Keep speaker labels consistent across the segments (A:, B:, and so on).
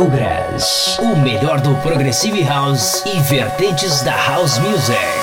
A: Progress, o melhor do Progressive House e vertentes da House Music.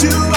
B: Do.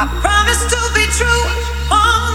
B: I promise to be true.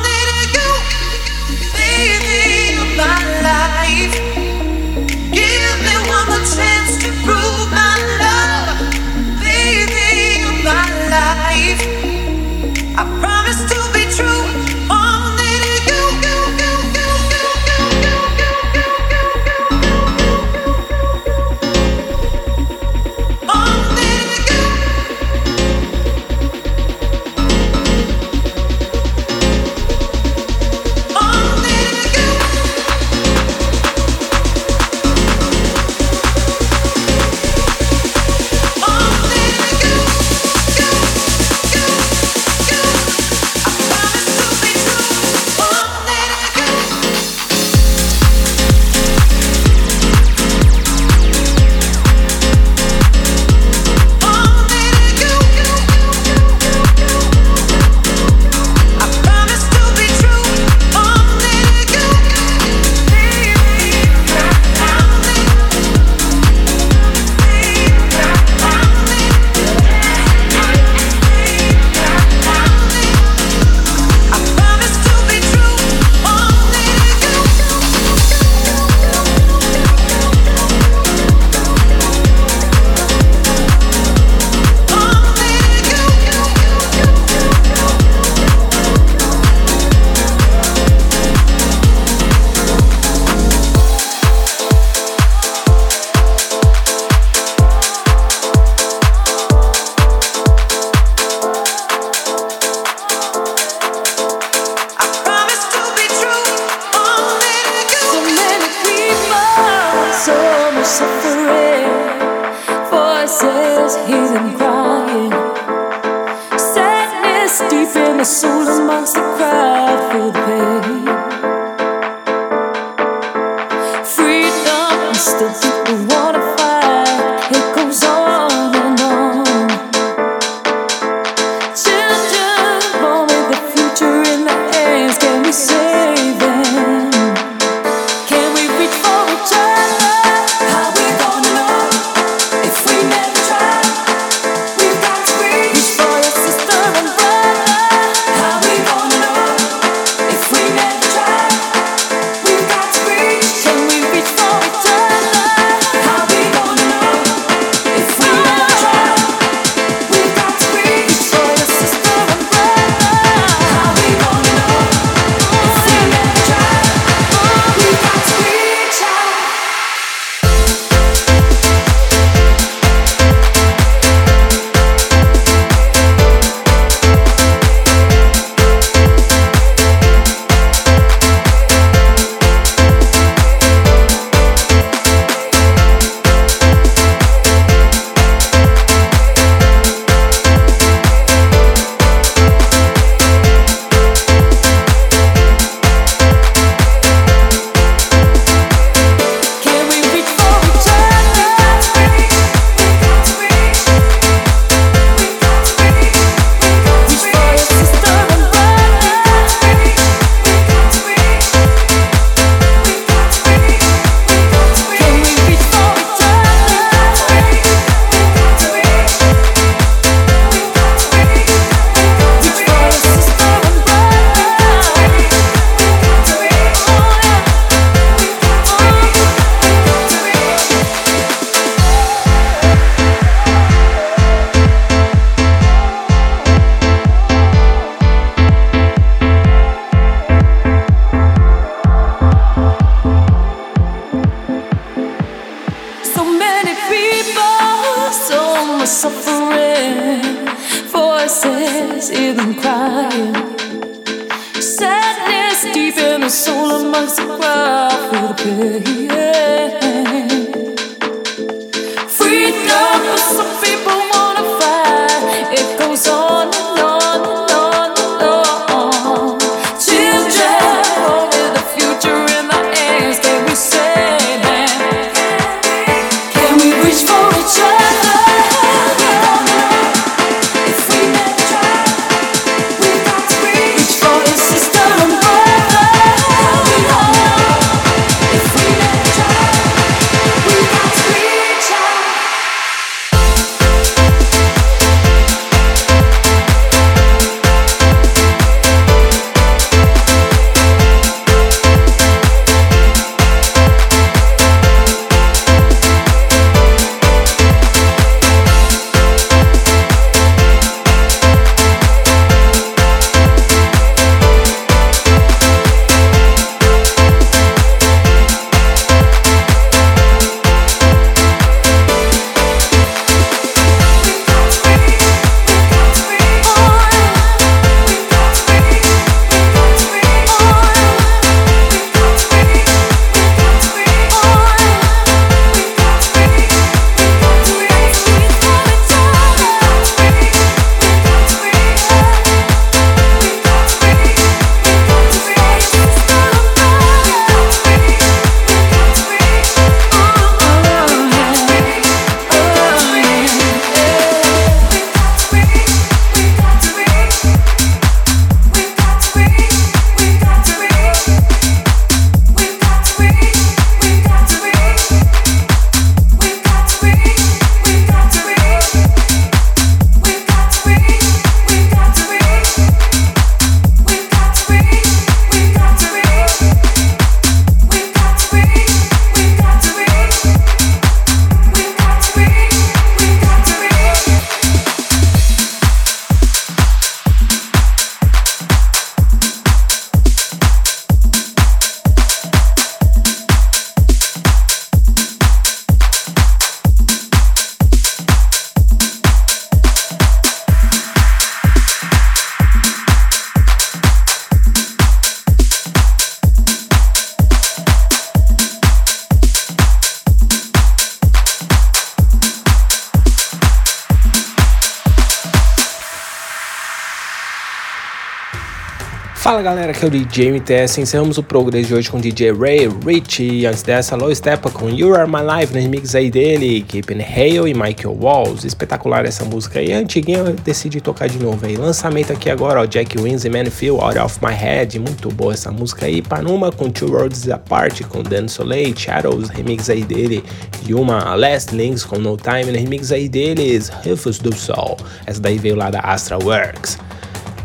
C: Fala galera, aqui é o DJ MTS. Encerramos o progresso de hoje com DJ Ray Rich. E antes dessa, Low Steppa com You Are My Life no remix aí dele, Keeping Hale e Michael Walls. Espetacular essa música aí, antiguinha, eu decidi tocar de novo aí. Lançamento aqui agora, ó, Jack Wins e Man Feel Out of My Head. Muito boa essa música aí. Panuma com Two Worlds Apart com Dan Soleil, Shadows, remix aí dele. Yuma Last Links com No Time no remix aí deles, Rufus do Sol. Essa daí veio lá da Astra Works.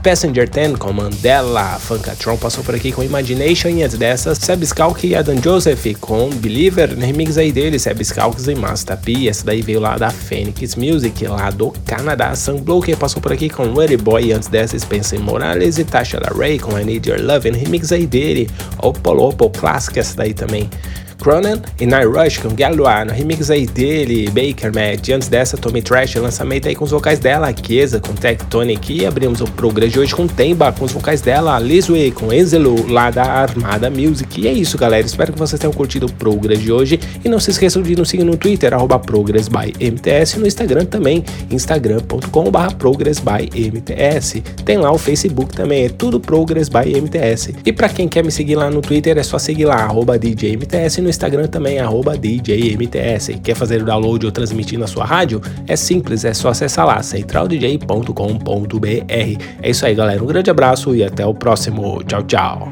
C: Passenger 10 com Mandela, Funkatron passou por aqui com Imagination e antes dessas, Seb Skalk e Adam Joseph com Believer, remix aí dele, Seb Skalk e Master P, essa daí veio lá da Phoenix Music, lá do Canadá, Sunblocker passou por aqui com Ready Boy antes dessas, Spencer Morales e Tasha LaRae com I Need Your Love, remix aí dele, Opolo Oppo Classic, essa daí também. Cronin e Night Rush com Galois, no remix aí dele, Baker Matt. Antes dessa, Tommy Trash, lançamento aí com os vocais dela, Kiesa com Tectonic. E abrimos o progresso de hoje com Temba, com os vocais dela, Lizway com Enzelo, lá da Armada Music. E é isso, galera. Espero que vocês tenham curtido o progresso de hoje. E não se esqueçam de nos seguir no Twitter, arroba ProgressByMTS, no Instagram também, instagram.com.br ProgressByMTS. Tem lá o Facebook também, é tudo Progress by MTS. E para quem quer me seguir lá no Twitter, é só seguir lá, arroba DJMTS, no Instagram também, arroba DJMTS. Quer fazer o download ou transmitir na sua rádio? É simples, é só acessar lá, centraldj.com.br. É isso aí, galera. Um grande abraço e até o próximo. Tchau, tchau.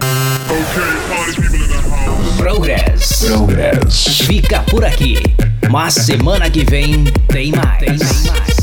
D: Progress.
E: Progress.
D: Fica por aqui. Mas semana que vem tem mais. Tem mais.